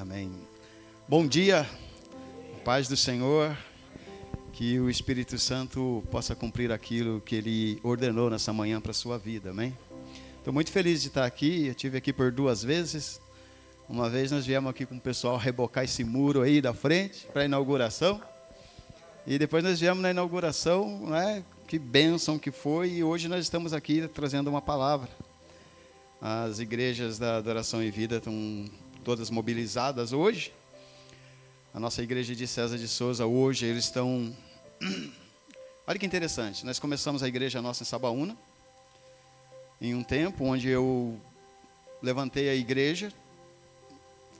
Amém. Bom dia, paz do Senhor, que o Espírito Santo possa cumprir aquilo que Ele ordenou nessa manhã para a sua vida, amém? Estou muito feliz de estar aqui, eu tive aqui por duas vezes. Uma vez nós viemos aqui com o pessoal rebocar esse muro aí da frente para a inauguração. E depois nós viemos na inauguração, né? Que bênção que foi, e hoje nós estamos aqui trazendo uma palavra. As igrejas da Adoração e Vida estão todas mobilizadas hoje. A nossa igreja de César de Souza hoje, eles estão. Olha que interessante, nós começamos a igreja nossa em Sabaúna, em um tempo onde eu levantei a igreja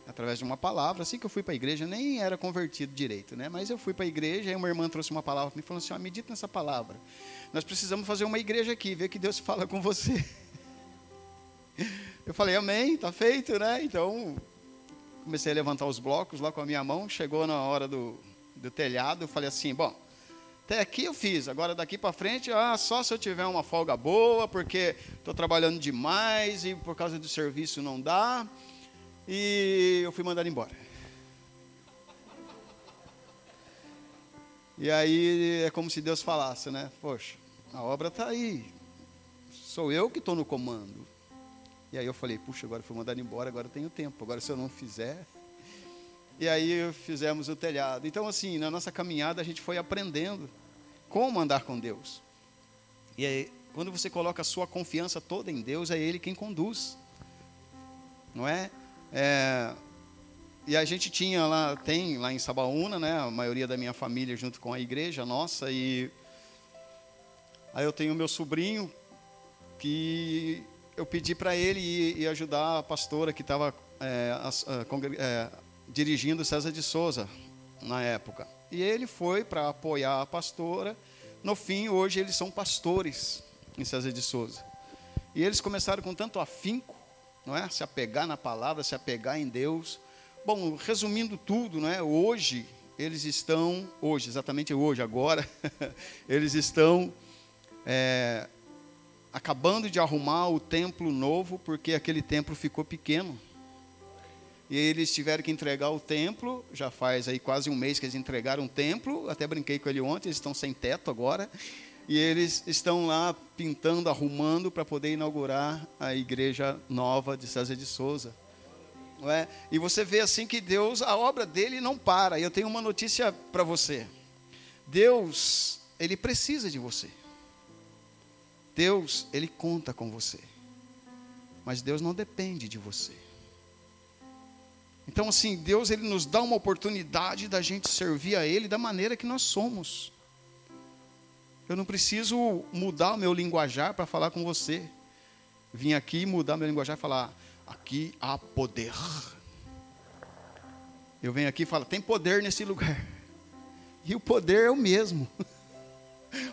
através de uma palavra. Assim que eu fui para a igreja, nem era convertido direito, né? Mas eu fui para a igreja e uma irmã trouxe uma palavra para mim falou assim: ó, medita nessa palavra. Nós precisamos fazer uma igreja aqui, ver que Deus fala com você. Eu falei, amém, tá feito, né? Então, comecei a levantar os blocos lá com a minha mão. Chegou na hora do, do telhado, eu falei assim: bom, até aqui eu fiz, agora daqui para frente, ah, só se eu tiver uma folga boa, porque estou trabalhando demais e por causa do serviço não dá. E eu fui mandado embora. E aí é como se Deus falasse, né? Poxa, a obra está aí. Sou eu que estou no comando. E aí eu falei, puxa, agora fui mandado embora, agora tenho tempo. Agora se eu não fizer. E aí fizemos o telhado. Então, assim, na nossa caminhada a gente foi aprendendo como andar com Deus. E aí, quando você coloca a sua confiança toda em Deus, é Ele quem conduz. Não é? é e a gente tinha lá, tem lá em Sabaúna, né? A maioria da minha família junto com a igreja nossa. E aí eu tenho meu sobrinho que eu pedi para ele ir, ir, ajudar a pastora que estava é, é, dirigindo César de Souza na época. E ele foi para apoiar a pastora. No fim, hoje eles são pastores em César de Souza. E eles começaram com tanto afinco, não é? Se apegar na palavra, se apegar em Deus. Bom, resumindo tudo, não é? Hoje eles estão, hoje, exatamente hoje, agora, eles estão é, acabando de arrumar o templo novo, porque aquele templo ficou pequeno. E eles tiveram que entregar o templo, já faz aí quase um mês que eles entregaram o templo, até brinquei com ele ontem, eles estão sem teto agora. E eles estão lá pintando, arrumando para poder inaugurar a igreja nova de César de Souza. É? E você vê assim que Deus, a obra dele não para. E eu tenho uma notícia para você. Deus, ele precisa de você. Deus, ele conta com você. Mas Deus não depende de você. Então, assim, Deus ele nos dá uma oportunidade da gente servir a Ele da maneira que nós somos. Eu não preciso mudar o meu linguajar para falar com você. Vim aqui mudar meu linguajar e falar: aqui há poder. Eu venho aqui e falo: tem poder nesse lugar. E o poder é o mesmo.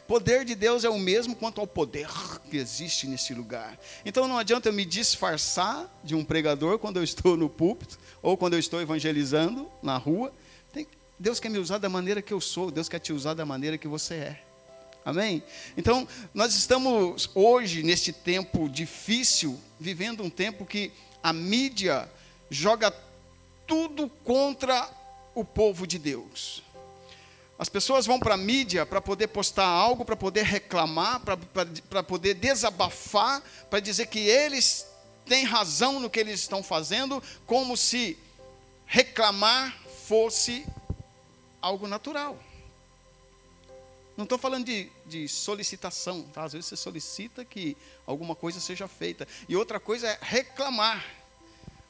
poder de Deus é o mesmo quanto ao poder que existe nesse lugar. Então não adianta eu me disfarçar de um pregador quando eu estou no púlpito ou quando eu estou evangelizando na rua. Tem, Deus quer me usar da maneira que eu sou, Deus quer te usar da maneira que você é. Amém? Então, nós estamos hoje, neste tempo difícil, vivendo um tempo que a mídia joga tudo contra o povo de Deus. As pessoas vão para a mídia para poder postar algo, para poder reclamar, para poder desabafar, para dizer que eles têm razão no que eles estão fazendo, como se reclamar fosse algo natural. Não estou falando de, de solicitação, tá? às vezes você solicita que alguma coisa seja feita, e outra coisa é reclamar.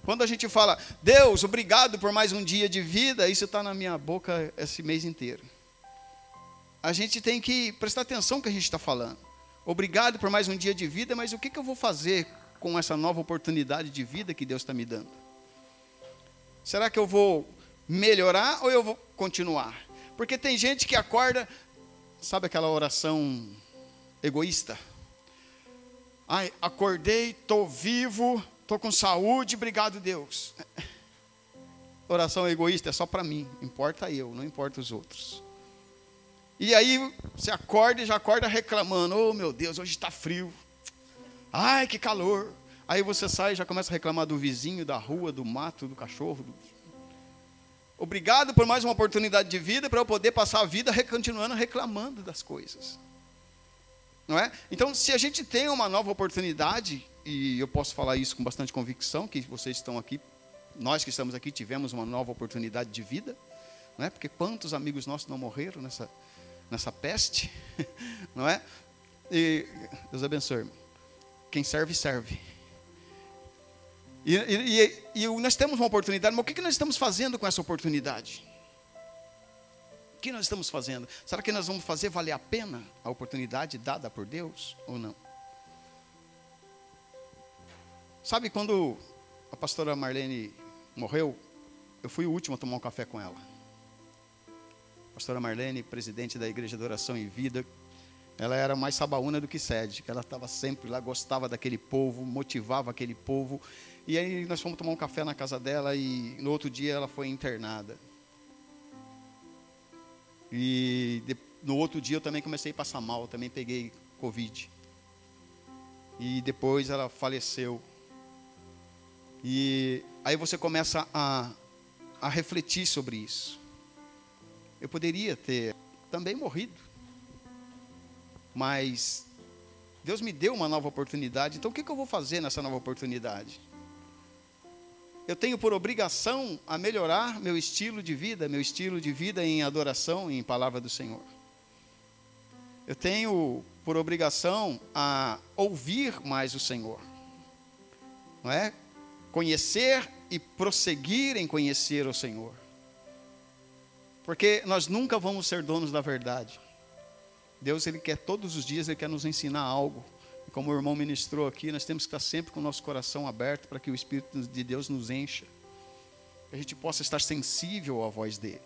Quando a gente fala, Deus, obrigado por mais um dia de vida, isso está na minha boca esse mês inteiro a gente tem que prestar atenção no que a gente está falando. Obrigado por mais um dia de vida, mas o que, que eu vou fazer com essa nova oportunidade de vida que Deus está me dando? Será que eu vou melhorar ou eu vou continuar? Porque tem gente que acorda, sabe aquela oração egoísta? Ai, acordei, estou vivo, estou com saúde, obrigado Deus. Oração egoísta é só para mim, importa eu, não importa os outros. E aí você acorda e já acorda reclamando: Oh meu Deus, hoje está frio. Ai, que calor. Aí você sai e já começa a reclamar do vizinho, da rua, do mato, do cachorro. Obrigado por mais uma oportunidade de vida para eu poder passar a vida continuando reclamando das coisas. Não é? Então, se a gente tem uma nova oportunidade, e eu posso falar isso com bastante convicção, que vocês estão aqui, nós que estamos aqui tivemos uma nova oportunidade de vida, não é? Porque quantos amigos nossos não morreram nessa, nessa peste, não é? E Deus abençoe. Quem serve, serve. E, e, e, nós temos uma oportunidade, mas o que nós estamos fazendo com essa oportunidade? O que nós estamos fazendo? Será que nós vamos fazer valer a pena a oportunidade dada por Deus ou não? Sabe quando a pastora Marlene morreu, eu fui o último a tomar um café com ela. Pastora Marlene, presidente da Igreja de Oração e Vida, ela era mais sabaúna do que sede. Ela estava sempre lá, gostava daquele povo, motivava aquele povo. E aí nós fomos tomar um café na casa dela e no outro dia ela foi internada. E no outro dia eu também comecei a passar mal, também peguei Covid. E depois ela faleceu. E aí você começa a, a refletir sobre isso. Eu poderia ter também morrido mas Deus me deu uma nova oportunidade, então o que, eu vou fazer nessa nova oportunidade? Eu tenho por obrigação a melhorar meu estilo de vida, meu estilo de vida em adoração, em palavra do Senhor. Eu tenho por obrigação a ouvir mais o Senhor, não é? Conhecer e prosseguir em conhecer o Senhor, porque nós nunca vamos ser donos da verdade. Deus ele quer todos os dias, ele quer nos ensinar algo. E como o irmão ministrou aqui, nós temos que estar sempre com o nosso coração aberto para que o Espírito de Deus nos encha. Que a gente possa estar sensível à voz dele.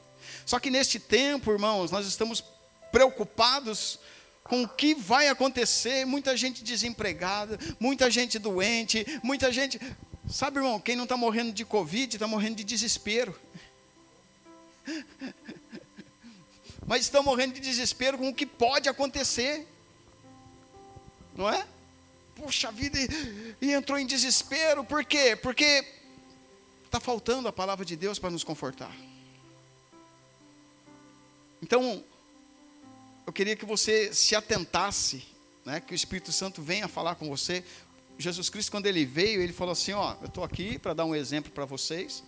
Só que neste tempo, irmãos, nós estamos preocupados com o que vai acontecer, muita gente desempregada, muita gente doente, muita gente. Sabe, irmão, quem não está morrendo de Covid está morrendo de desespero. Mas estão morrendo de desespero com o que pode acontecer. Não é? Puxa vida, e, entrou em desespero, por quê? Porque está faltando a palavra de Deus para nos confortar. Então, eu queria que você se atentasse, né, que o Espírito Santo venha falar com você. Jesus Cristo, quando ele veio, ele falou assim: Ó, eu estou aqui para dar um exemplo para vocês,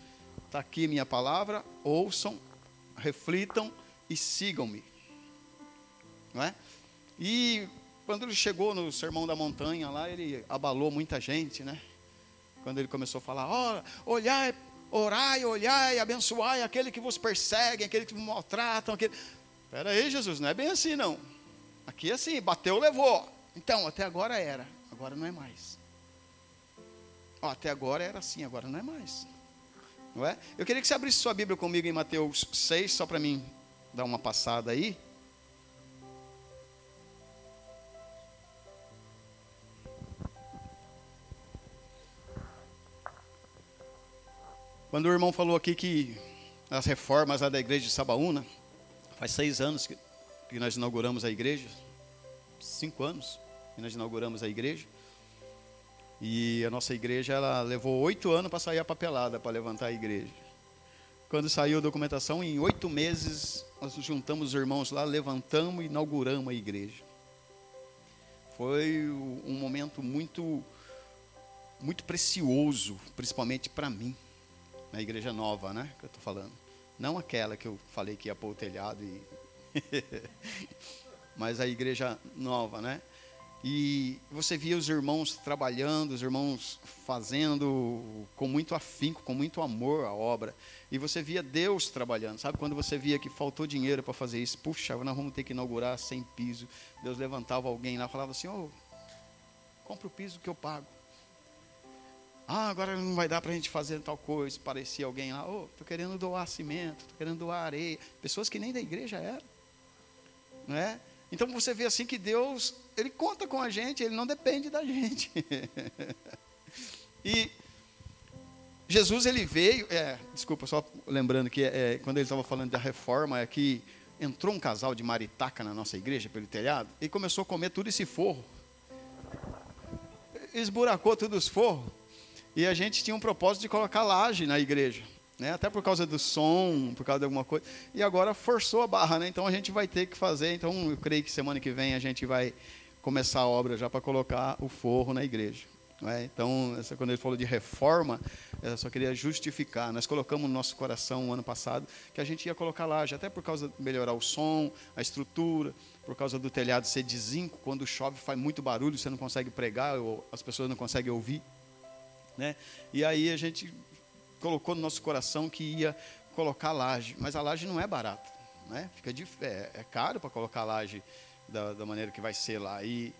está aqui minha palavra, ouçam, reflitam e sigam-me. É? E quando ele chegou no Sermão da Montanha lá, ele abalou muita gente, né? Quando ele começou a falar, oh, olhai, orai, olhai, abençoai aquele que vos perseguem, aquele que vos maltratam, aquele... Espera aí, Jesus, não é bem assim não. Aqui é assim, bateu, levou. Então, até agora era, agora não é mais. Ó, até agora era assim, agora não é mais. Não é? Eu queria que você abrisse sua Bíblia comigo em Mateus 6, só para mim dar uma passada aí. Quando o irmão falou aqui que as reformas lá da igreja de Sabaúna, faz seis anos que, que nós inauguramos a igreja, cinco anos que nós inauguramos a igreja. E a nossa igreja ela levou oito anos para sair a papelada para levantar a igreja. Quando saiu a documentação, em oito meses nós juntamos os irmãos lá, levantamos e inauguramos a igreja. Foi um momento muito, muito precioso, principalmente para mim, na igreja nova, né? Que eu estou falando. Não aquela que eu falei que ia pôr o telhado, e mas a igreja nova, né? E você via os irmãos trabalhando, os irmãos fazendo com muito afinco, com muito amor a obra. E você via Deus trabalhando. Sabe quando você via que faltou dinheiro para fazer isso? Puxa, nós vamos ter que inaugurar sem piso. Deus levantava alguém lá falava assim: oh, compra o piso que eu pago. Ah, agora não vai dar para a gente fazer tal coisa. Parecia alguém lá, oh, estou querendo doar cimento, estou querendo doar areia. Pessoas que nem da igreja eram. Não é? Então você vê assim que Deus, Ele conta com a gente, Ele não depende da gente. e Jesus, Ele veio, é, desculpa, só lembrando que é, quando Ele estava falando da reforma, é que entrou um casal de maritaca na nossa igreja, pelo telhado, e começou a comer tudo esse forro. Esburacou tudo os forros. E a gente tinha um propósito de colocar laje na igreja. né? Até por causa do som, por causa de alguma coisa. E agora forçou a barra, né? Então a gente vai ter que fazer. Então eu creio que semana que vem a gente vai começar a obra já para colocar o forro na igreja. É? Então, essa, quando ele falou de reforma, eu só queria justificar. Nós colocamos no nosso coração, no ano passado, que a gente ia colocar laje, até por causa de melhorar o som, a estrutura, por causa do telhado ser de zinco. Quando chove, faz muito barulho, você não consegue pregar, ou as pessoas não conseguem ouvir. Né? E aí a gente colocou no nosso coração que ia colocar laje, mas a laje não é barata. Né? Fica de, é, é caro para colocar laje da, da maneira que vai ser lá. E,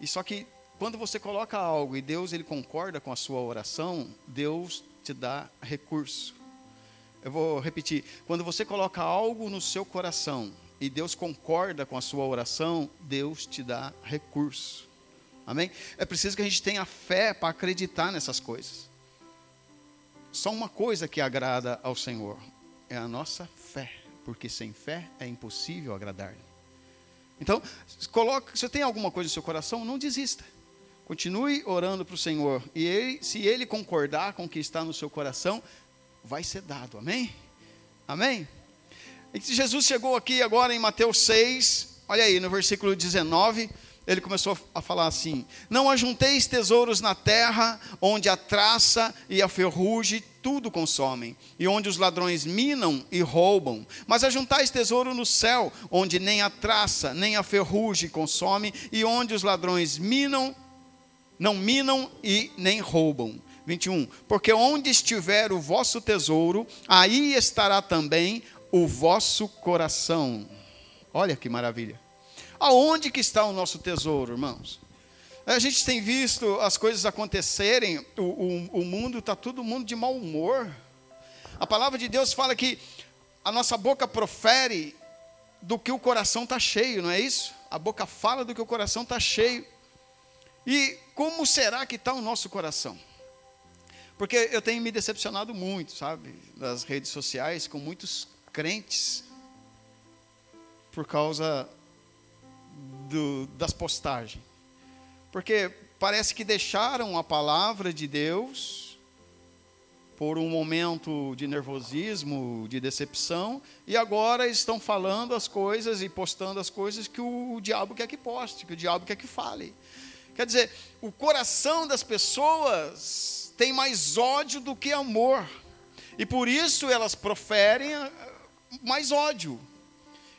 e só que quando você coloca algo e Deus ele concorda com a sua oração, Deus te dá recurso. Eu vou repetir. Quando você coloca algo no seu coração e Deus concorda com a sua oração, Deus te dá recurso. Amém? É preciso que a gente tenha fé para acreditar nessas coisas. Só uma coisa que agrada ao Senhor é a nossa fé, porque sem fé é impossível agradar-lhe. Então, coloque, se tem alguma coisa no seu coração, não desista. Continue orando para o Senhor. E ele, se ele concordar com o que está no seu coração, vai ser dado. Amém? Amém? E Jesus chegou aqui agora em Mateus 6, olha aí, no versículo 19, ele começou a falar assim: Não ajunteis tesouros na terra, onde a traça e a ferrugem tudo consomem, e onde os ladrões minam e roubam. Mas ajuntais tesouro no céu, onde nem a traça nem a ferrugem consome, e onde os ladrões minam não minam e nem roubam. 21. Porque onde estiver o vosso tesouro, aí estará também o vosso coração. Olha que maravilha. Aonde que está o nosso tesouro, irmãos? A gente tem visto as coisas acontecerem, o, o, o mundo está todo mundo de mau humor. A palavra de Deus fala que a nossa boca profere do que o coração está cheio, não é isso? A boca fala do que o coração está cheio. E como será que está o nosso coração? Porque eu tenho me decepcionado muito, sabe, nas redes sociais, com muitos crentes, por causa do, das postagens. Porque parece que deixaram a palavra de Deus por um momento de nervosismo, de decepção, e agora estão falando as coisas e postando as coisas que o, o diabo quer que poste, que o diabo quer que fale. Quer dizer, o coração das pessoas tem mais ódio do que amor. E por isso elas proferem eh, mais ódio.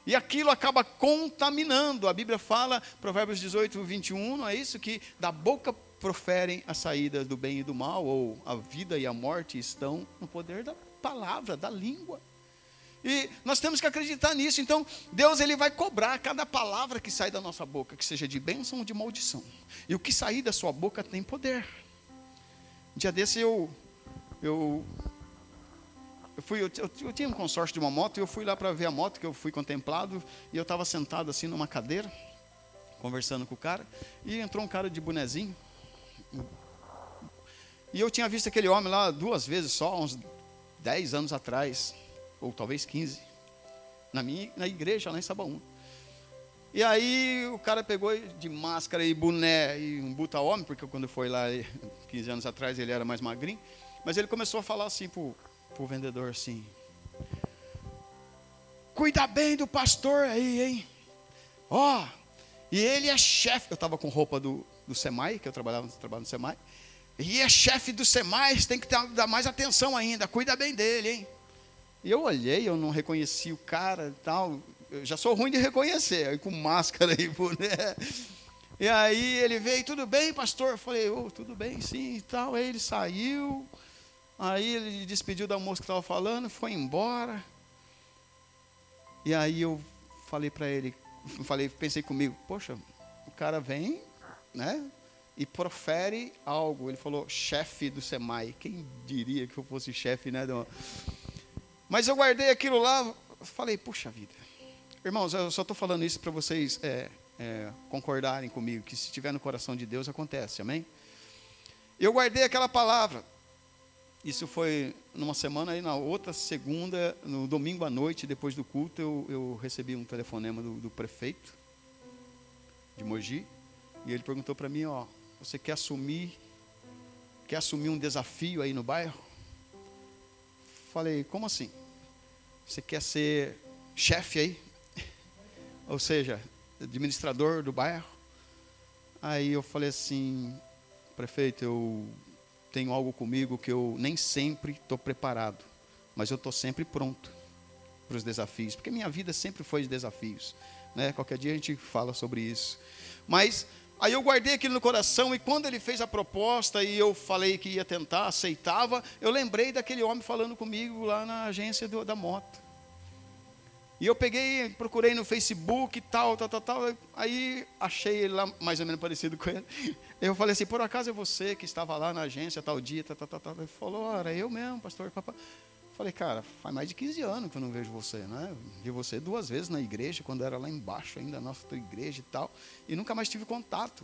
E aquilo acaba contaminando. A Bíblia fala, Provérbios 18, 21, não é isso? Que da boca proferem as saídas do bem e do mal, ou a vida e a morte estão no poder da palavra, da língua. E nós temos que acreditar nisso. Então, Deus ele vai cobrar cada palavra que sai da nossa boca, que seja de bênção ou de maldição. E o que sair da sua boca tem poder. Um dia desse eu eu eu fui eu, eu, eu tinha um consórcio de uma moto e eu fui lá para ver a moto que eu fui contemplado e eu estava sentado assim numa cadeira conversando com o cara e entrou um cara de bonezinho. E eu tinha visto aquele homem lá duas vezes só, uns 10 anos atrás ou talvez 15, na minha na igreja lá em Sabaúna. E aí o cara pegou de máscara e boné e um buta homem, porque quando foi lá 15 anos atrás ele era mais magrinho, mas ele começou a falar assim pro, pro vendedor assim: Cuida bem do pastor aí, hein? Ó, oh, e ele é chefe. Eu estava com roupa do, do SEMAI, que eu trabalhava, trabalhava no SEMAI. E é chefe do SEMAI, tem que ter, dar mais atenção ainda. Cuida bem dele, hein? E eu olhei, eu não reconheci o cara e tal. Eu já sou ruim de reconhecer, aí com máscara e boné. E aí ele veio, tudo bem, pastor? Eu falei, oh, tudo bem, sim e tal. Aí ele saiu, aí ele despediu da moça que estava falando, foi embora. E aí eu falei para ele, falei, pensei comigo, poxa, o cara vem, né? E profere algo. Ele falou, chefe do SEMAI. Quem diria que eu fosse chefe, né? Mas eu guardei aquilo lá, falei, puxa vida. Irmãos, eu só estou falando isso para vocês é, é, concordarem comigo, que se estiver no coração de Deus, acontece, amém? Eu guardei aquela palavra. Isso foi numa semana, aí na outra segunda, no domingo à noite, depois do culto, eu, eu recebi um telefonema do, do prefeito de Mogi, e ele perguntou para mim, ó, você quer assumir, quer assumir um desafio aí no bairro? falei, como assim? Você quer ser chefe aí? Ou seja, administrador do bairro? Aí eu falei assim, prefeito, eu tenho algo comigo que eu nem sempre estou preparado, mas eu estou sempre pronto para os desafios, porque minha vida sempre foi de desafios. Né? Qualquer dia a gente fala sobre isso. Mas aí eu guardei aquilo no coração e quando ele fez a proposta e eu falei que ia tentar, aceitava, eu lembrei daquele homem falando comigo lá na agência do, da moto. E eu peguei, procurei no Facebook tal, tal, tal, tal. Aí achei ele lá mais ou menos parecido com ele. Eu falei assim, por acaso é você que estava lá na agência tal dia, tal, tal, tal. Ele falou, ora, eu mesmo, pastor, papai. Falei, cara, faz mais de 15 anos que eu não vejo você, né? Vi você duas vezes na igreja, quando era lá embaixo ainda, na nossa igreja e tal. E nunca mais tive contato.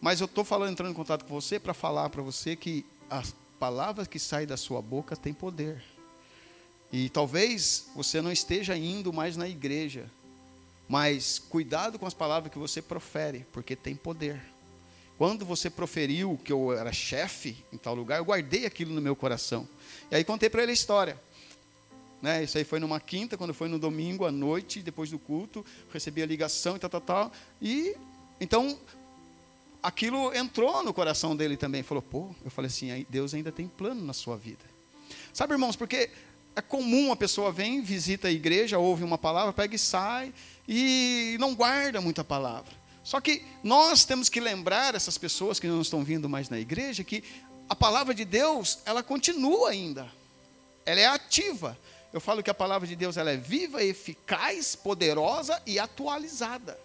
Mas eu estou falando, entrando em contato com você para falar para você que as palavras que saem da sua boca têm poder. E talvez você não esteja indo mais na igreja, mas cuidado com as palavras que você profere, porque tem poder. Quando você proferiu que eu era chefe em tal lugar, eu guardei aquilo no meu coração. E aí contei para ele a história. Né, isso aí foi numa quinta, quando foi no domingo à noite, depois do culto, recebi a ligação e tal, tal, tal. E então aquilo entrou no coração dele também. Falou, pô, eu falei assim, Deus ainda tem plano na sua vida. Sabe, irmãos, porque é comum a pessoa vem, visita a igreja, ouve uma palavra, pega e sai e não guarda muita palavra. Só que nós temos que lembrar essas pessoas que não estão vindo mais na igreja que a palavra de Deus, ela continua ainda. Ela é ativa. Eu falo que a palavra de Deus ela é viva, eficaz, poderosa e atualizada.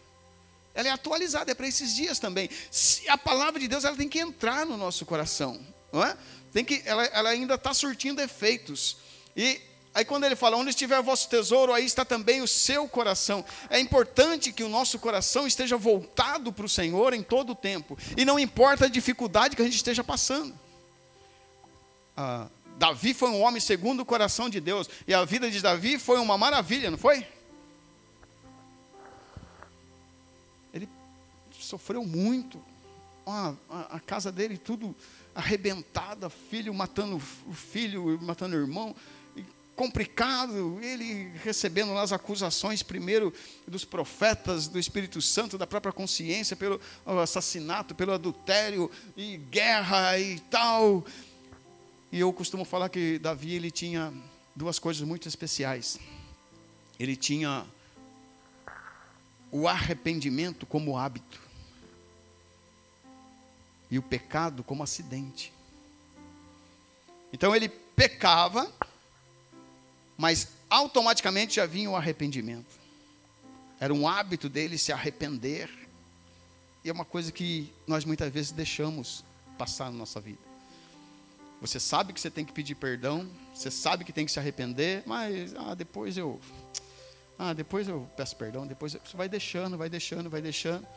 Ela é atualizada, é para esses dias também. Se a palavra de Deus ela tem que entrar no nosso coração, não é? Tem que, ela, ela ainda está surtindo efeitos. E aí quando ele fala, onde estiver o vosso tesouro, aí está também o seu coração. É importante que o nosso coração esteja voltado para o Senhor em todo o tempo. E não importa a dificuldade que a gente esteja passando. Ah, Davi foi um homem segundo o coração de Deus. E a vida de Davi foi uma maravilha, não foi? Ele sofreu muito. a, a casa dele tudo arrebentada, filho matando o filho, matando o irmão complicado, ele recebendo as acusações primeiro dos profetas, do Espírito Santo, da própria consciência, pelo assassinato, pelo adultério e guerra e tal. E eu costumo falar que Davi ele tinha duas coisas muito especiais. Ele tinha o arrependimento como hábito e o pecado como acidente. Então ele pecava mas automaticamente já vinha o arrependimento. Era um hábito dele se arrepender. E é uma coisa que nós muitas vezes deixamos passar na nossa vida. Você sabe que você tem que pedir perdão, você sabe que tem que se arrepender, mas ah, depois eu ah, depois eu peço perdão, depois você vai deixando, vai deixando, vai deixando.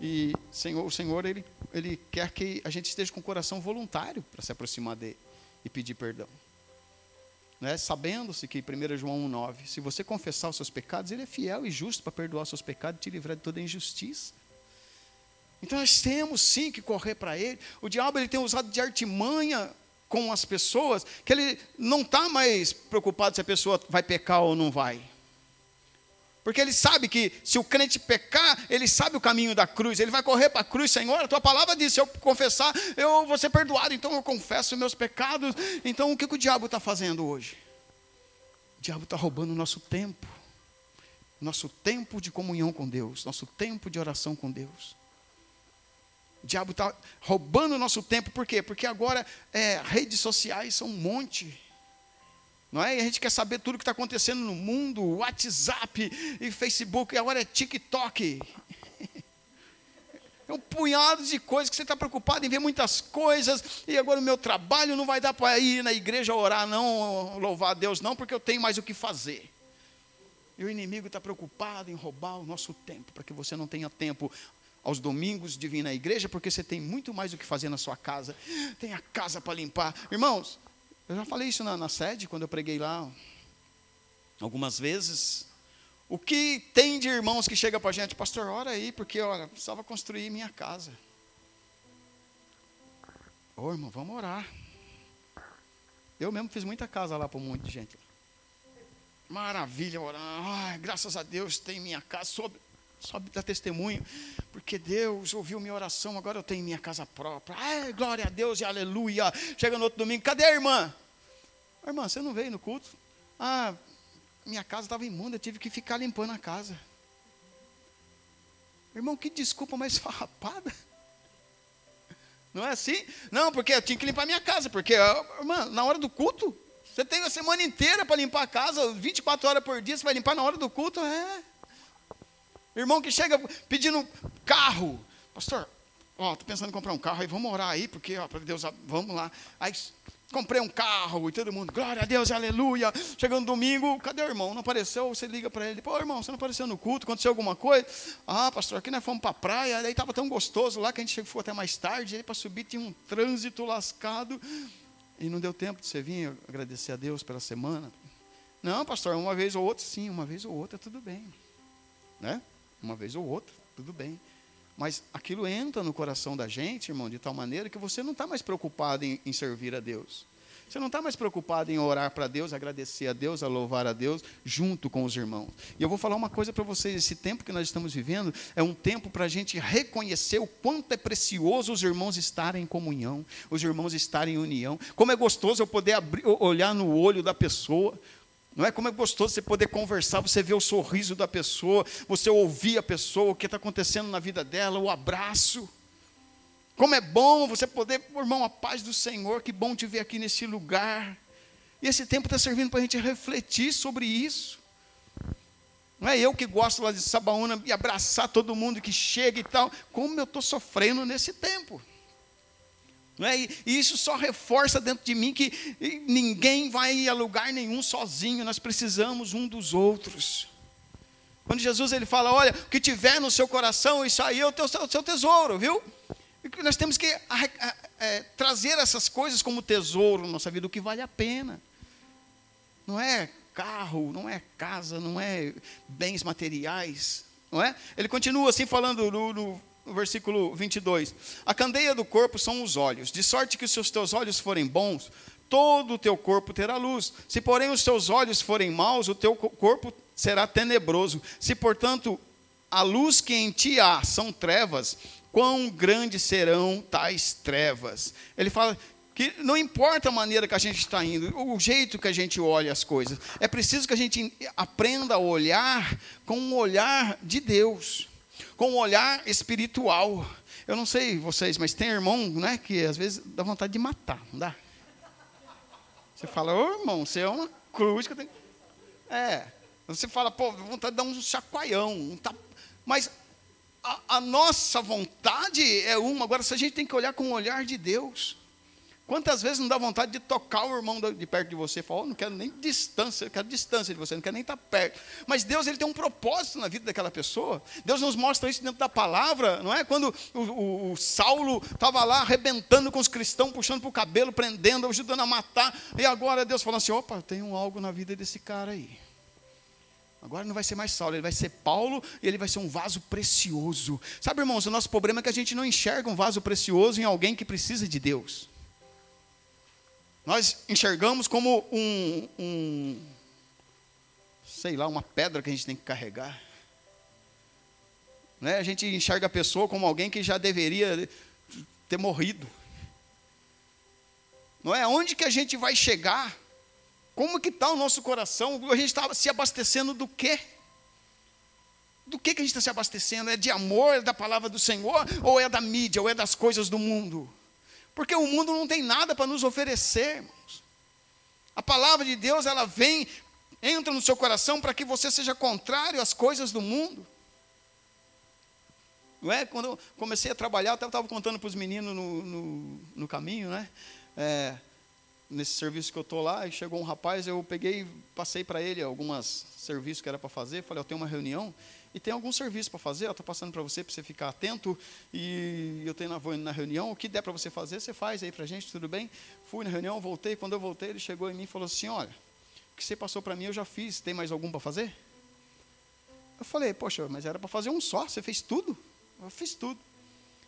E Senhor, o Senhor ele ele quer que a gente esteja com o coração voluntário para se aproximar dele e pedir perdão né, sabendo-se que 1 João 1,9, se você confessar os seus pecados, ele é fiel e justo para perdoar os seus pecados e te livrar de toda injustiça. Então nós temos sim que correr para ele. O diabo ele tem usado de artimanha com as pessoas, que ele não está mais preocupado se a pessoa vai pecar ou não vai. Porque ele sabe que se o crente pecar, ele sabe o caminho da cruz. Ele vai correr para a cruz, Senhor, a tua palavra diz: se eu confessar, eu vou ser perdoado. Então eu confesso meus pecados. Então o que, que o diabo está fazendo hoje? O diabo está roubando o nosso tempo. Nosso tempo de comunhão com Deus. Nosso tempo de oração com Deus. O diabo está roubando o nosso tempo, por quê? Porque agora é, redes sociais são um monte não é? E a gente quer saber tudo o que está acontecendo no mundo, WhatsApp e Facebook, e agora é TikTok. É um punhado de coisas que você está preocupado em ver muitas coisas, e agora o meu trabalho não vai dar para ir na igreja orar, não, louvar a Deus, não, porque eu tenho mais o que fazer. E o inimigo está preocupado em roubar o nosso tempo, para que você não tenha tempo aos domingos de vir na igreja, porque você tem muito mais o que fazer na sua casa. Tem a casa para limpar. Irmãos, eu já falei isso na, na sede, quando eu preguei lá, algumas vezes. O que tem de irmãos que chega para a gente, pastor, ora aí, porque olha, precisava construir minha casa. Ô irmão, vamos orar. Eu mesmo fiz muita casa lá para um monte de gente. Maravilha orar. Ai, graças a Deus tem minha casa. Sobe, sobe da testemunho. Porque Deus ouviu minha oração, agora eu tenho minha casa própria. Ai, glória a Deus e aleluia. Chega no outro domingo, cadê a irmã? Irmã, você não veio no culto? Ah, minha casa estava imunda, eu tive que ficar limpando a casa. Irmão, que desculpa mais farrapada. Não é assim? Não, porque eu tinha que limpar minha casa, porque, irmã, na hora do culto, você tem a semana inteira para limpar a casa, 24 horas por dia, você vai limpar na hora do culto? É. Irmão que chega pedindo carro, pastor, ó, tô pensando em comprar um carro, aí vamos orar aí, porque, ó, para Deus, vamos lá. Aí comprei um carro e todo mundo, glória a Deus, aleluia. Chegando domingo, cadê o irmão? Não apareceu? Você liga para ele, pô, irmão, você não apareceu no culto? Aconteceu alguma coisa? Ah, pastor, aqui nós fomos para a praia, aí estava tão gostoso lá que a gente chegou até mais tarde, aí para subir tinha um trânsito lascado. E não deu tempo de você vir agradecer a Deus pela semana. Não, pastor, uma vez ou outra, sim, uma vez ou outra, tudo bem. Né? Uma vez ou outra, tudo bem. Mas aquilo entra no coração da gente, irmão, de tal maneira que você não está mais preocupado em, em, servir a Deus. Você não está mais preocupado em orar para Deus, agradecer a Deus, a louvar a Deus, junto com os irmãos. E eu vou falar uma coisa para vocês: esse tempo que nós estamos vivendo é um tempo para a gente reconhecer o quanto é precioso os irmãos estarem em comunhão, os irmãos estarem em união. Como é gostoso eu poder abrir, olhar no olho da pessoa, não é como é gostoso você poder conversar, você ver o sorriso da pessoa, você ouvir a pessoa, o que está acontecendo na vida dela, o abraço. Como é bom você poder, irmão, a paz do Senhor, que bom te ver aqui nesse lugar. E esse tempo está servindo para a gente refletir sobre isso. Não é eu que gosto lá de Sabaúna e abraçar todo mundo que chega e tal. Como eu estou sofrendo nesse tempo. Não é? E isso só reforça dentro de mim que ninguém vai a lugar nenhum sozinho, nós precisamos um dos outros. Quando Jesus ele fala, olha, o que tiver no seu coração, isso aí é o o seu tesouro, viu? E nós temos que é, trazer essas coisas como tesouro na nossa vida, o que vale a pena. Não é carro, não é casa, não é bens materiais, não é? Ele continua assim falando no, no no versículo 22. A candeia do corpo são os olhos, de sorte que se os teus olhos forem bons, todo o teu corpo terá luz. Se, porém, os teus olhos forem maus, o teu corpo será tenebroso. Se, portanto, a luz que em ti há são trevas, quão grandes serão tais trevas? Ele fala que não importa a maneira que a gente está indo, o jeito que a gente olha as coisas, é preciso que a gente aprenda a olhar com um olhar de Deus com um olhar espiritual. Eu não sei vocês, mas tem irmão né, que às vezes dá vontade de matar, não dá? Você fala, ô irmão, você é uma cruz que eu tenho. É. Você fala, pô, vontade de dar um chacoalhão. Um tap... Mas a, a, nossa vontade é uma. Agora, se a gente tem que olhar com o olhar de Deus. Quantas vezes não dá vontade de tocar o irmão de perto de você? Fala, oh, não quero nem distância, eu quero distância de você, não quero nem estar perto. Mas Deus ele tem um propósito na vida daquela pessoa. Deus nos mostra isso dentro da palavra, não é? Quando o, o, o Saulo estava lá arrebentando com os cristãos, puxando para o cabelo, prendendo, ajudando a matar. E agora Deus falou assim: opa, tem um algo na vida desse cara aí. Agora não vai ser mais Saulo, ele vai ser Paulo e ele vai ser um vaso precioso. Sabe, irmãos, o nosso problema é que a gente não enxerga um vaso precioso em alguém que precisa de Deus. Nós enxergamos como um, um, sei lá, uma pedra que a gente tem que carregar. Né? A gente enxerga a pessoa como alguém que já deveria ter morrido. Não é? Onde que a gente vai chegar? Como que está o nosso coração? A gente está se abastecendo do quê? Do que, que a gente está se abastecendo? É de amor, é da palavra do Senhor? Ou é da mídia, ou é das coisas do mundo? Porque o mundo não tem nada para nos oferecer, irmãos. A palavra de Deus, ela vem, entra no seu coração para que você seja contrário às coisas do mundo. Não é? Quando eu comecei a trabalhar, eu estava contando para os meninos no, no, no, caminho, né? É, nesse serviço que eu estou lá, chegou um rapaz, eu peguei, passei para ele alguns serviços que era para fazer, falei, eu tenho uma reunião, e tem algum serviço para fazer, estou passando para você, para você ficar atento, e eu tenho na, vou na reunião, o que der para você fazer, você faz aí para a gente, tudo bem? Fui na reunião, voltei, quando eu voltei, ele chegou em mim e falou assim, olha, o que você passou para mim eu já fiz, tem mais algum para fazer? Eu falei, poxa, mas era para fazer um só, você fez tudo? Eu fiz tudo.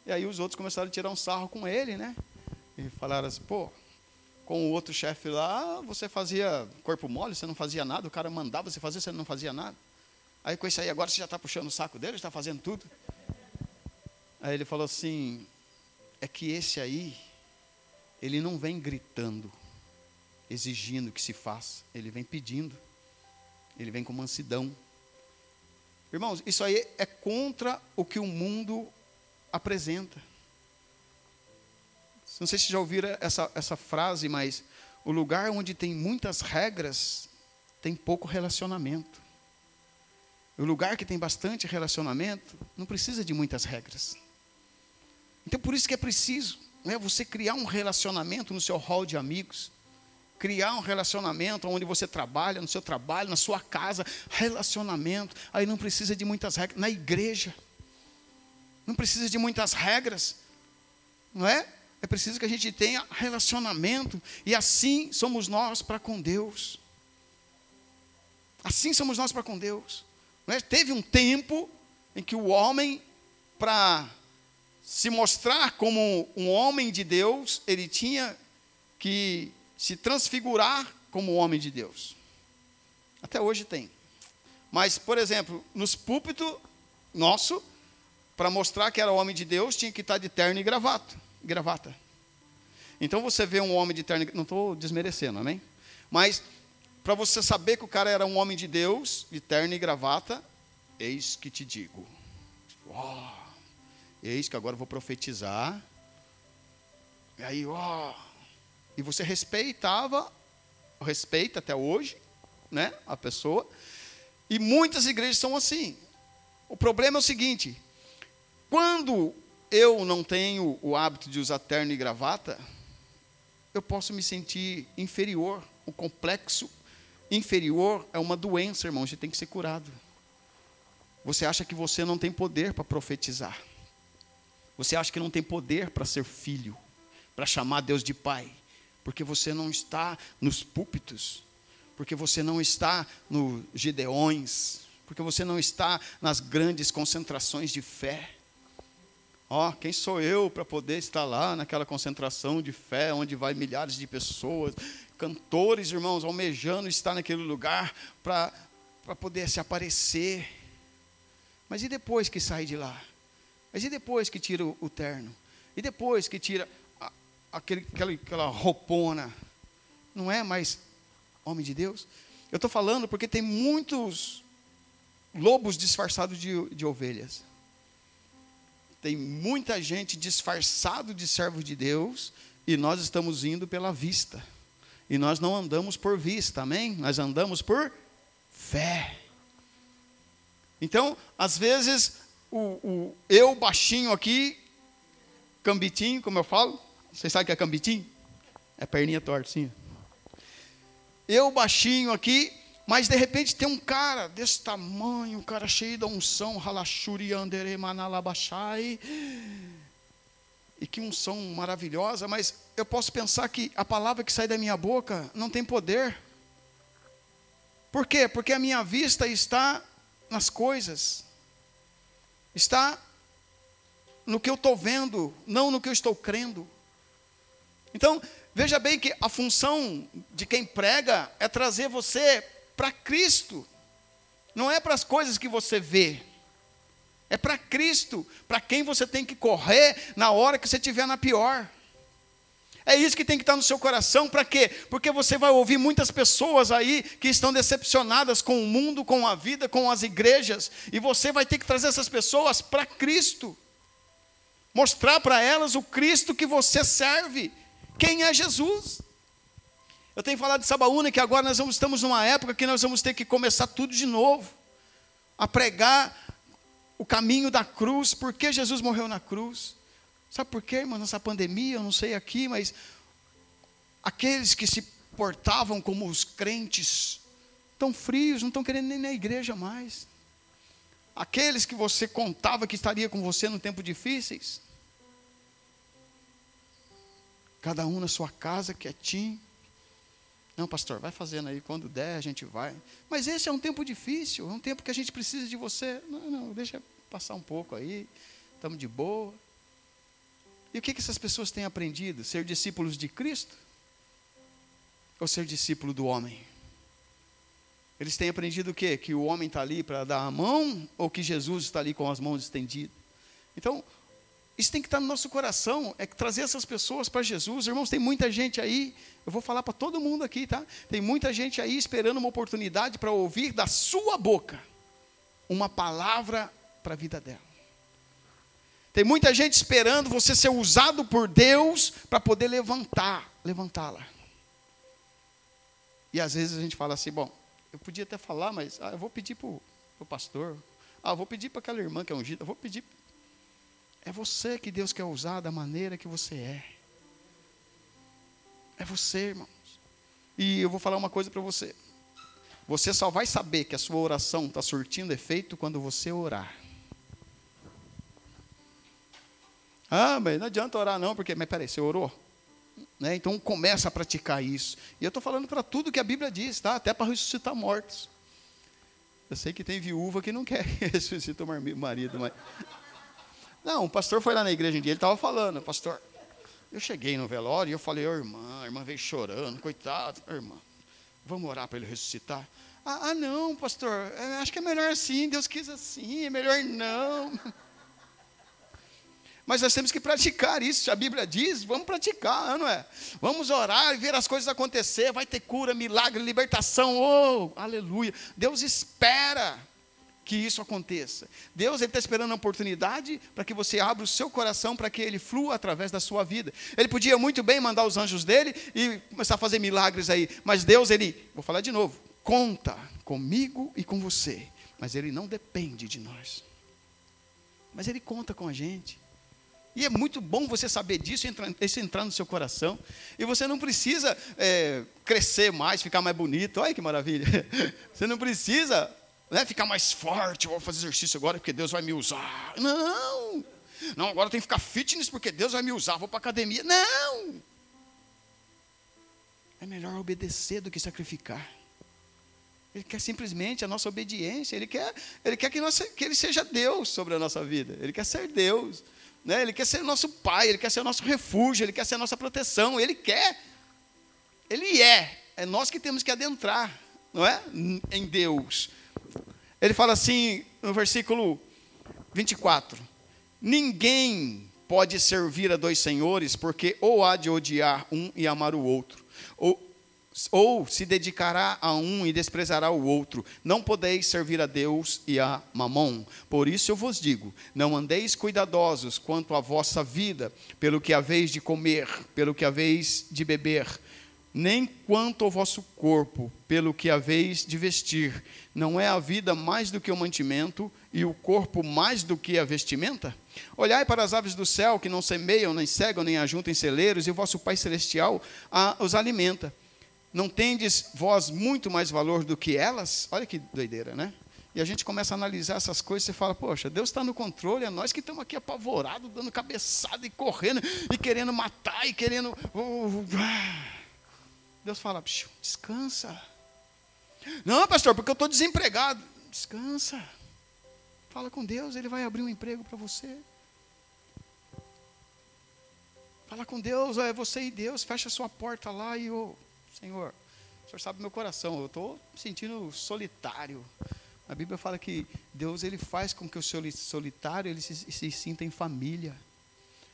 E aí os outros começaram a tirar um sarro com ele, né? E falaram assim, pô, com o outro chefe lá, você fazia corpo mole, você não fazia nada, o cara mandava você fazer, você não fazia nada. Aí com isso aí, agora você já está puxando o saco dele, está fazendo tudo. Aí ele falou assim: é que esse aí, ele não vem gritando, exigindo que se faça, ele vem pedindo, ele vem com mansidão. Irmãos, isso aí é contra o que o mundo apresenta. Não sei se já ouviram essa, essa frase, mas o lugar onde tem muitas regras tem pouco relacionamento. O lugar que tem bastante relacionamento não precisa de muitas regras. Então por isso que é preciso né, você criar um relacionamento no seu hall de amigos, criar um relacionamento onde você trabalha, no seu trabalho, na sua casa, relacionamento. Aí não precisa de muitas regras. Na igreja, não precisa de muitas regras, não é? É preciso que a gente tenha relacionamento, e assim somos nós para com Deus. Assim somos nós para com Deus. É? Teve um tempo em que o homem, para se mostrar como um homem de Deus, ele tinha que se transfigurar como homem de Deus. Até hoje tem. Mas, por exemplo, nos púlpitos nosso, para mostrar que era homem de Deus, tinha que estar de terno e gravata. gravata. Então você vê um homem de terno, não estou desmerecendo, amém? Mas para você saber que o cara era um homem de Deus, de terno e gravata, eis que te digo. Oh, eis que agora eu vou profetizar. E aí, ó. Oh, e você respeitava, respeita até hoje, né, a pessoa. E muitas igrejas são assim. O problema é o seguinte: quando eu não tenho o hábito de usar terno e gravata, eu posso me sentir inferior. O complexo inferior é uma doença, irmão, você tem que ser curado. Você acha que você não tem poder para profetizar. Você acha que não tem poder para ser filho, para chamar Deus de pai, porque você não está nos púlpitos, porque você não está no Gideões, porque você não está nas grandes concentrações de fé. Ó, oh, quem sou eu para poder estar lá naquela concentração de fé, onde vai milhares de pessoas, cantores, irmãos, almejando estar naquele lugar para poder se aparecer. Mas e depois que sai de lá? Mas e depois que tira o, terno? E depois que tira a, aquele, aquela, aquela roupona? Não é mais homem de Deus? Eu estou falando porque tem muitos lobos disfarçados de, de ovelhas. Tem muita gente disfarçado de servo de Deus e nós estamos indo pela vista. E nós não andamos por vista, amém? Nós andamos por fé. Então, às vezes, o, o eu baixinho aqui, cambitinho, como eu falo, vocês sabem o que é cambitinho? É perninha torta, sim. Eu baixinho aqui, mas de repente tem um cara desse tamanho, um cara cheio da unção, halachuri andere manalabashai. E que unção maravilhosa, mas eu posso pensar que a palavra que sai da minha boca não tem poder. Por quê? Porque a minha vista está nas coisas, está no que eu estou vendo, não no que eu estou crendo. Então, veja bem que a função de quem prega é trazer você para Cristo, não é para as coisas que você vê, é para Cristo, para quem você tem que correr na hora que você estiver na pior. É isso que tem que estar no seu coração, para quê? Porque você vai ouvir muitas pessoas aí que estão decepcionadas com o mundo, com a vida, com as igrejas, e você vai ter que trazer essas pessoas para Cristo. Mostrar para elas o Cristo que você serve. Quem é Jesus? Eu tenho falado de Sabaúna que agora nós vamos, estamos numa época que nós vamos ter que começar tudo de novo. A pregar o caminho da cruz, porque Jesus morreu na cruz. Sabe por quê, irmão? Nessa pandemia, eu não sei aqui, mas aqueles que se portavam como os crentes, tão frios, não estão querendo nem na igreja mais. Aqueles que você contava que estaria com você no tempo difíceis, cada um na sua casa, quietinho. Não, pastor, vai fazendo aí, quando der a gente vai. Mas esse é um tempo difícil, é um tempo que a gente precisa de você. Não, não, deixa passar um pouco aí, estamos de boa. E o que, que essas pessoas têm aprendido? Ser discípulos de Cristo? ou ser discípulo do homem? Eles têm aprendido o quê? Que o homem está ali para dar a mão ou que Jesus está ali com as mãos estendidas? Então, isso tem que estar no nosso coração, é trazer essas pessoas para Jesus. Irmãos, tem muita gente aí, eu vou falar para todo mundo aqui, tá? Tem muita gente aí esperando uma oportunidade para ouvir da sua boca uma palavra para a vida dela. Tem muita gente esperando você ser usado por Deus para poder levantar, levantá-la. E às vezes a gente fala assim, bom, eu podia até falar, mas ah, eu vou pedir para o pastor. Ah, eu vou pedir para aquela irmã que é ungida. Eu vou pedir. É você que Deus quer usar da maneira que você é. É você, irmãos. E eu vou falar uma coisa para você. Você só vai saber que a sua oração está surtindo efeito quando você orar. Ah, mas não adianta orar não, porque, mas peraí, você orou? Né? Então começa a praticar isso. E eu estou falando para tudo que a Bíblia diz, tá? até para ressuscitar mortos. Eu sei que tem viúva que não quer ressuscitar o marido, mas. Não, o pastor foi lá na igreja um dia, ele estava falando, pastor. Eu cheguei no velório e eu falei, oh, irmã, a irmã veio chorando, coitado, irmã, vamos orar para ele ressuscitar. Ah, ah, não, pastor, é, acho que é melhor assim, Deus quis assim, é melhor não. Mas nós temos que praticar isso. A Bíblia diz, vamos praticar, não é? Vamos orar e ver as coisas acontecer. Vai ter cura, milagre, libertação. Oh, aleluia. Deus espera que isso aconteça. Deus está esperando a oportunidade para que você abra o seu coração para que ele flua através da sua vida. Ele podia muito bem mandar os anjos dele e começar a fazer milagres aí. Mas Deus, ele, vou falar de novo, conta comigo e com você. Mas ele não depende de nós. Mas ele conta com a gente. E é muito bom você saber disso, isso entrar no seu coração. E você não precisa é, crescer mais, ficar mais bonito. Olha que maravilha. Você não precisa né, ficar mais forte. Vou fazer exercício agora porque Deus vai me usar. Não. Não, agora tem que ficar fitness porque Deus vai me usar. Vou para academia. Não. É melhor obedecer do que sacrificar. Ele quer simplesmente a nossa obediência. Ele quer, ele quer que, nós, que Ele seja Deus sobre a nossa vida. Ele quer ser Deus. Né? Ele quer ser nosso pai, ele quer ser nosso refúgio, ele quer ser nossa proteção, ele quer. Ele é. É nós que temos que adentrar, não é? Em Deus. Ele fala assim no versículo 24: Ninguém pode servir a dois senhores, porque ou há de odiar um e amar o outro, ou ou se dedicará a um e desprezará o outro. Não podeis servir a Deus e a Mamon. Por isso eu vos digo: não andeis cuidadosos quanto à vossa vida, pelo que haveis de comer, pelo que haveis de beber, nem quanto ao vosso corpo, pelo que haveis de vestir. Não é a vida mais do que o mantimento e o corpo mais do que a vestimenta? Olhai para as aves do céu, que não semeiam, nem cegam, nem ajuntam em celeiros, e o vosso Pai Celestial os alimenta não tendes vós muito mais valor do que elas? Olha que doideira, né? E a gente começa a analisar essas coisas e fala, poxa, Deus está no controle, é nós que estamos aqui apavorados, dando cabeçada e correndo, e querendo matar, e querendo. Uh, uh, uh. Deus fala, descansa. Não, pastor, porque eu estou desempregado. Descansa. Fala com Deus, Ele vai abrir um emprego para você. Fala com Deus, é você e Deus, fecha a sua porta lá e oh, Senhor, o Senhor sabe meu coração, eu estou me sentindo solitário. A Bíblia fala que Deus ele faz com que o solitário ele se, se sinta em família.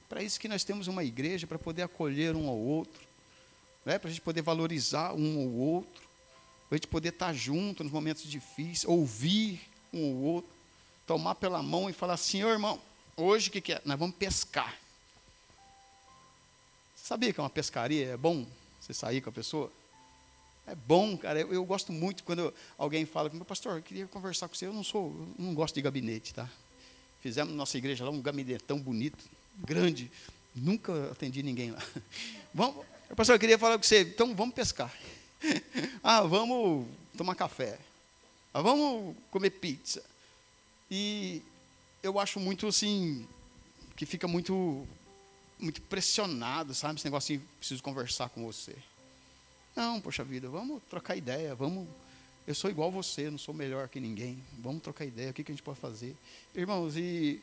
Para isso que nós temos uma igreja, para poder acolher um ao outro, né? para a gente poder valorizar um ao outro, para a gente poder estar junto nos momentos difíceis, ouvir um ao outro, tomar pela mão e falar, Senhor irmão, hoje o que, que é? Nós vamos pescar. Sabia que é uma pescaria é bom? Você sair com a pessoa. É bom, cara. Eu, eu gosto muito quando alguém fala meu pastor, eu queria conversar com você. Eu não sou, eu não gosto de gabinete, tá? Fizemos na nossa igreja lá um gabinete tão bonito, grande. Nunca atendi ninguém lá. Vamos, pastor, eu queria falar com você. Então vamos pescar. ah, vamos tomar café. Ah, vamos comer pizza. E eu acho muito assim que fica muito muito pressionado, sabe? Esse assim, preciso conversar com você. Não, poxa vida, vamos trocar ideia, vamos. Eu sou igual você, não sou melhor que ninguém. Vamos trocar ideia, o que, que a gente pode fazer? Irmãos, e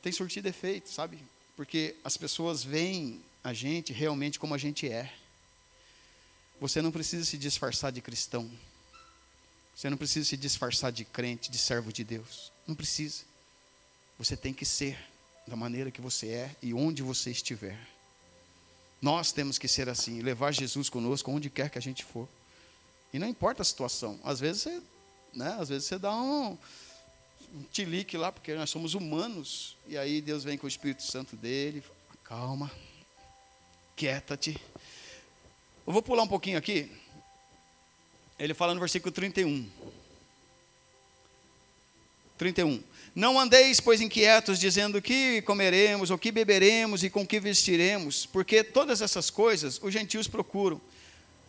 tem surtido efeito, sabe? Porque as pessoas veem a gente realmente como a gente é. Você não precisa se disfarçar de cristão. Você não precisa se disfarçar de crente, de servo de Deus. Não precisa. Você tem que ser da maneira que você é e onde você estiver. Nós temos que ser assim, levar Jesus conosco onde quer que a gente for. E não importa a situação. Às vezes você, né, às vezes você dá um, um tilique lá, porque nós somos humanos. E aí Deus vem com o Espírito Santo dele. Calma, quieta-te. Eu vou pular um pouquinho aqui. Ele fala no versículo 31. 31. Não andeis, pois, inquietos, dizendo que comeremos, ou que beberemos e com que vestiremos, porque todas essas coisas os gentios procuram.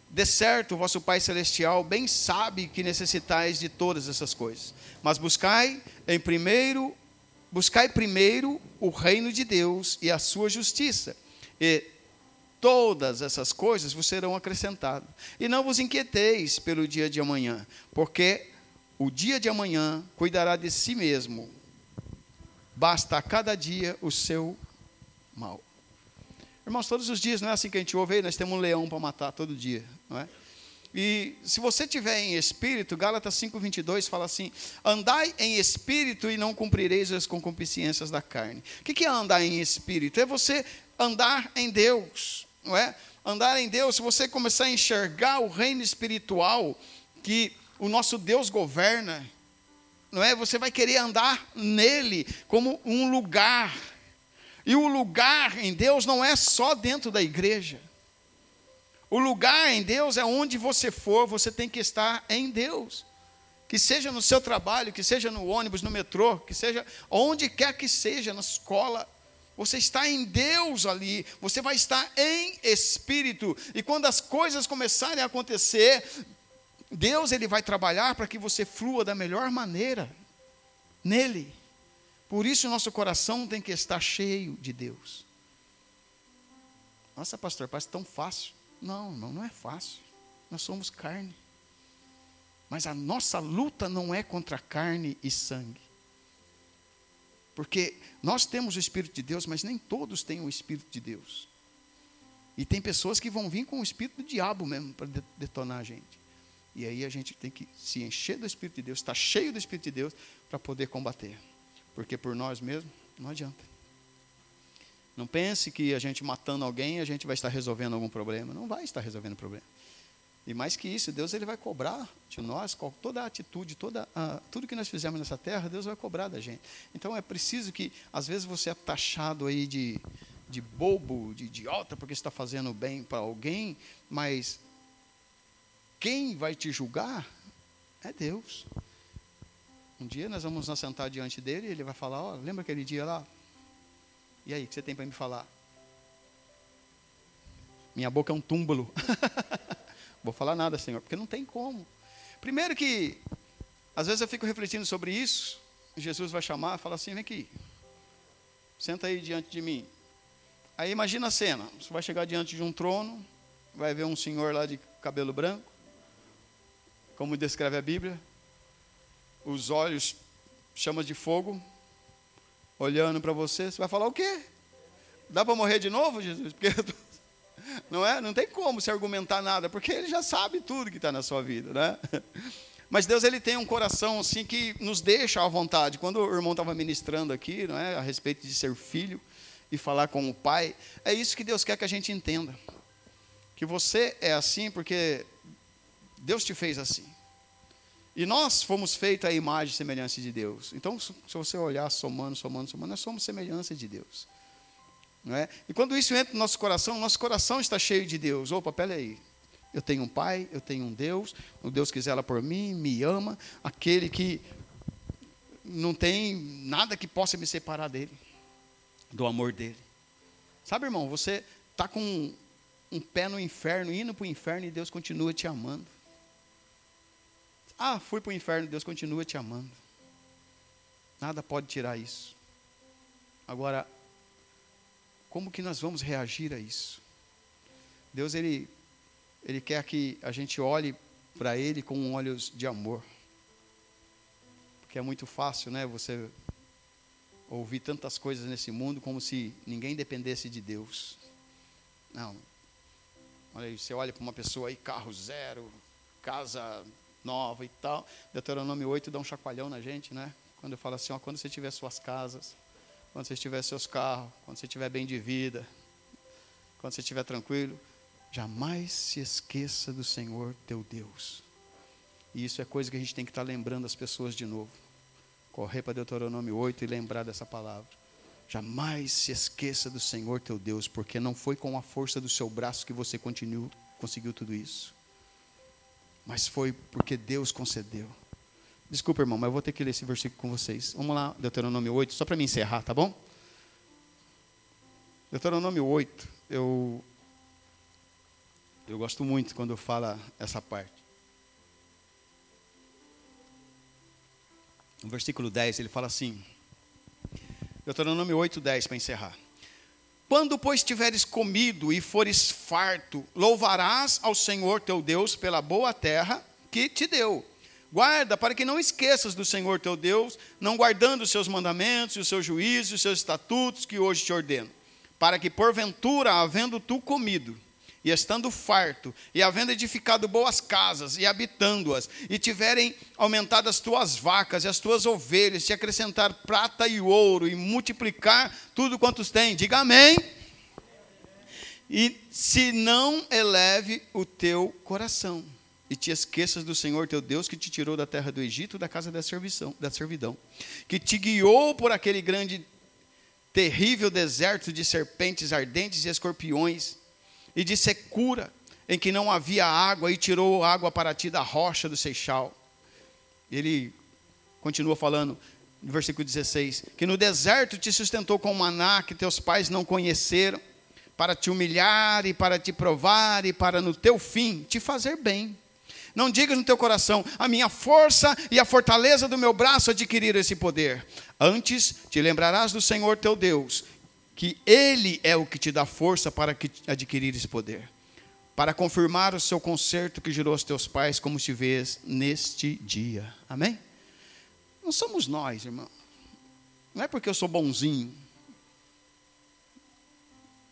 De certo, vosso Pai Celestial bem sabe que necessitais de todas essas coisas. Mas buscai em primeiro, buscai primeiro o reino de Deus e a sua justiça, e todas essas coisas vos serão acrescentadas. E não vos inquieteis pelo dia de amanhã, porque o dia de amanhã cuidará de si mesmo. Basta a cada dia o seu mal. Irmãos, todos os dias, não é assim que a gente ouve, nós temos um leão para matar todo dia, não é? E se você tiver em espírito, Gálatas 5:22 fala assim: andai em espírito e não cumprireis as concupiscências da carne. O que é andar em espírito? É você andar em Deus, não é? Andar em Deus, se você começar a enxergar o reino espiritual que o nosso Deus governa, não é? Você vai querer andar nele como um lugar. E o lugar em Deus não é só dentro da igreja. O lugar em Deus é onde você for, você tem que estar em Deus. Que seja no seu trabalho, que seja no ônibus, no metrô, que seja onde quer que seja, na escola, você está em Deus ali, você vai estar em espírito. E quando as coisas começarem a acontecer, Deus ele vai trabalhar para que você flua da melhor maneira nele. Por isso nosso coração tem que estar cheio de Deus. Nossa, pastor, parece tão fácil. Não, não, não é fácil. Nós somos carne. Mas a nossa luta não é contra carne e sangue. Porque nós temos o Espírito de Deus, mas nem todos têm o Espírito de Deus. E tem pessoas que vão vir com o Espírito do diabo mesmo para detonar a gente. E aí a gente tem que se encher do Espírito de Deus, estar cheio do Espírito de Deus para poder combater. Porque por nós mesmos não adianta. Não pense que a gente matando alguém, a gente vai estar resolvendo algum problema. Não vai estar resolvendo problema. E mais que isso, Deus ele vai cobrar de nós toda a atitude, toda a, tudo que nós fizemos nessa terra, Deus vai cobrar da gente. Então é preciso que, às vezes, você é taxado aí de, de bobo, de idiota, porque está fazendo bem para alguém, mas quem vai te julgar é Deus. Um dia nós vamos nos sentar diante dele e ele vai falar: oh, lembra aquele dia lá? E aí, o que você tem para me falar? Minha boca é um túmulo. Vou falar nada, Senhor, porque não tem como. Primeiro que, às vezes eu fico refletindo sobre isso, Jesus vai chamar, fala assim, vem aqui, senta aí diante de mim. Aí imagina a cena, você vai chegar diante de um trono, vai ver um senhor lá de cabelo branco, como descreve a Bíblia, os olhos chamas de fogo, olhando para você, você vai falar o quê? Dá para morrer de novo, Jesus? Porque não é? Não tem como se argumentar nada, porque ele já sabe tudo que está na sua vida, né? Mas Deus ele tem um coração assim que nos deixa à vontade. Quando o irmão estava ministrando aqui, não é, a respeito de ser filho e falar com o pai, é isso que Deus quer que a gente entenda. Que você é assim porque Deus te fez assim. E nós fomos feitos à imagem e semelhança de Deus. Então, se você olhar somando, somando, somando, nós somos semelhança de Deus. Não é? E quando isso entra no nosso coração, nosso coração está cheio de Deus. Opa, pera aí. Eu tenho um pai, eu tenho um Deus, o Deus que zela por mim, me ama, aquele que não tem nada que possa me separar dele, do amor dele. Sabe, irmão, você está com um pé no inferno, indo para o inferno e Deus continua te amando. Ah, fui para o inferno, Deus continua te amando. Nada pode tirar isso. Agora, como que nós vamos reagir a isso? Deus, Ele, Ele quer que a gente olhe para Ele com olhos de amor. Porque é muito fácil, né? Você ouvir tantas coisas nesse mundo como se ninguém dependesse de Deus. Não. Olha aí, você olha para uma pessoa aí, carro zero, casa nova e tal. Deuteronômio 8 dá um chacoalhão na gente, né? Quando eu falo assim, ó, quando você tiver suas casas, quando você tiver seus carros, quando você tiver bem de vida, quando você estiver tranquilo, jamais se esqueça do Senhor teu Deus. E isso é coisa que a gente tem que estar lembrando as pessoas de novo. Correr para Deuteronômio 8 e lembrar dessa palavra. Jamais se esqueça do Senhor teu Deus, porque não foi com a força do seu braço que você continuou, conseguiu tudo isso. Mas foi porque Deus concedeu. Desculpa, irmão, mas eu vou ter que ler esse versículo com vocês. Vamos lá, Deuteronômio 8, só para me encerrar, tá bom? Deuteronômio 8, eu, eu gosto muito quando fala essa parte. No versículo 10, ele fala assim, Deuteronômio 8, 10, para encerrar. Quando, pois, tiveres comido e fores farto, louvarás ao Senhor teu Deus pela boa terra que te deu. Guarda para que não esqueças do Senhor teu Deus, não guardando os seus mandamentos, os seus juízos, os seus estatutos que hoje te ordeno, para que porventura, havendo tu comido, e estando farto, e havendo edificado boas casas, e habitando-as, e tiverem aumentado as tuas vacas e as tuas ovelhas, te acrescentar prata e ouro, e multiplicar tudo quantos têm, diga amém. E se não eleve o teu coração e te esqueças do Senhor teu Deus que te tirou da terra do Egito, da casa da servidão, da servidão, que te guiou por aquele grande, terrível deserto de serpentes ardentes e escorpiões, e de secura, em que não havia água, e tirou água para ti da rocha do Seixal. Ele continua falando, no versículo 16: que no deserto te sustentou com maná que teus pais não conheceram, para te humilhar e para te provar e para no teu fim te fazer bem. Não digas no teu coração, a minha força e a fortaleza do meu braço adquiriram esse poder. Antes te lembrarás do Senhor teu Deus, que Ele é o que te dá força para adquirir esse poder, para confirmar o seu conserto que gerou aos teus pais, como te vês neste dia. Amém? Não somos nós, irmão. Não é porque eu sou bonzinho.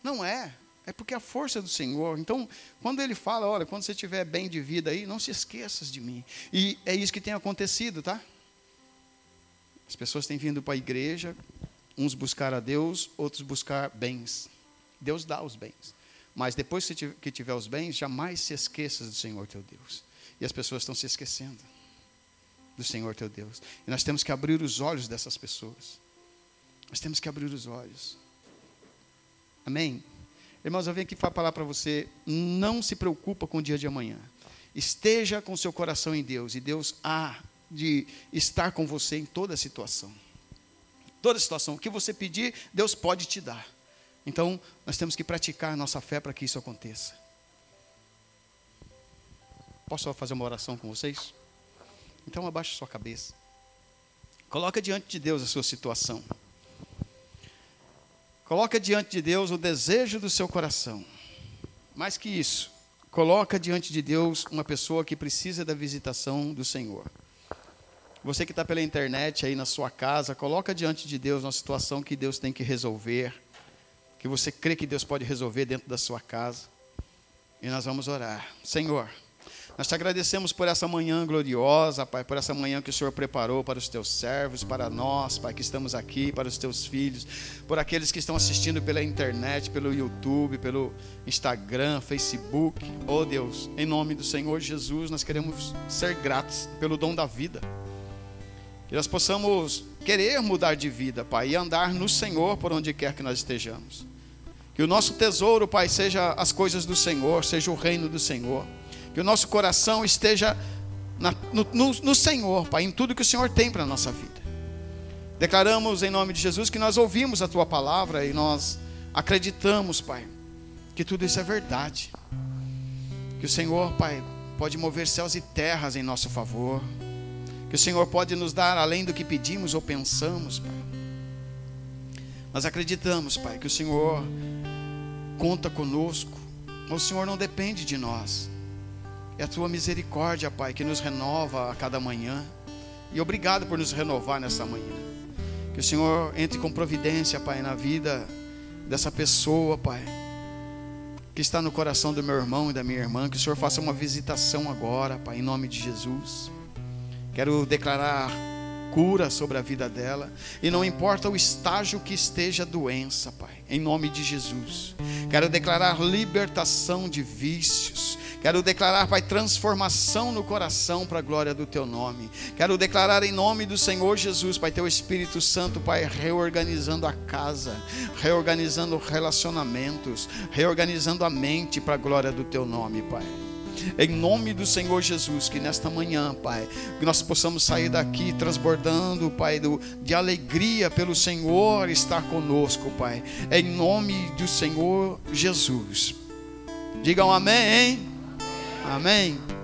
Não é. É porque a força do Senhor. Então, quando ele fala, olha, quando você estiver bem de vida aí, não se esqueças de mim. E é isso que tem acontecido, tá? As pessoas têm vindo para a igreja, uns buscar a Deus, outros buscar bens. Deus dá os bens. Mas depois que tiver os bens, jamais se esqueças do Senhor teu Deus. E as pessoas estão se esquecendo do Senhor teu Deus. E nós temos que abrir os olhos dessas pessoas. Nós temos que abrir os olhos. Amém? Irmãos, eu venho aqui falar para você, não se preocupa com o dia de amanhã. Esteja com seu coração em Deus e Deus há de estar com você em toda situação. Toda situação, o que você pedir, Deus pode te dar. Então, nós temos que praticar nossa fé para que isso aconteça. Posso fazer uma oração com vocês? Então, abaixe sua cabeça. Coloca diante de Deus a sua situação. Coloca diante de Deus o desejo do seu coração. Mais que isso, coloca diante de Deus uma pessoa que precisa da visitação do Senhor. Você que está pela internet aí na sua casa, coloca diante de Deus uma situação que Deus tem que resolver, que você crê que Deus pode resolver dentro da sua casa. E nós vamos orar. Senhor, nós te agradecemos por essa manhã gloriosa, Pai, por essa manhã que o Senhor preparou para os teus servos, para nós, Pai, que estamos aqui, para os teus filhos, por aqueles que estão assistindo pela internet, pelo YouTube, pelo Instagram, Facebook. Oh Deus, em nome do Senhor Jesus, nós queremos ser gratos pelo dom da vida. Que nós possamos querer mudar de vida, Pai, e andar no Senhor por onde quer que nós estejamos. Que o nosso tesouro, Pai, seja as coisas do Senhor, seja o reino do Senhor que o nosso coração esteja na, no, no, no Senhor, Pai, em tudo que o Senhor tem para a nossa vida. Declaramos em nome de Jesus que nós ouvimos a Tua palavra e nós acreditamos, Pai, que tudo isso é verdade. Que o Senhor, Pai, pode mover céus e terras em nosso favor. Que o Senhor pode nos dar além do que pedimos ou pensamos, Pai. Nós acreditamos, Pai, que o Senhor conta conosco. O Senhor não depende de nós. É a tua misericórdia, Pai, que nos renova a cada manhã. E obrigado por nos renovar nessa manhã. Que o Senhor entre com providência, Pai, na vida dessa pessoa, Pai, que está no coração do meu irmão e da minha irmã, que o Senhor faça uma visitação agora, Pai, em nome de Jesus. Quero declarar cura sobre a vida dela, e não importa o estágio que esteja a doença, Pai, em nome de Jesus. Quero declarar libertação de vícios, quero declarar, Pai, transformação no coração para a glória do Teu nome. Quero declarar em nome do Senhor Jesus, Pai, Teu Espírito Santo, Pai, reorganizando a casa, reorganizando relacionamentos, reorganizando a mente para a glória do Teu nome, Pai. Em nome do Senhor Jesus, que nesta manhã, Pai, que nós possamos sair daqui transbordando, Pai, do, de alegria pelo Senhor estar conosco, Pai. Em nome do Senhor Jesus. Digam amém, hein? Amém.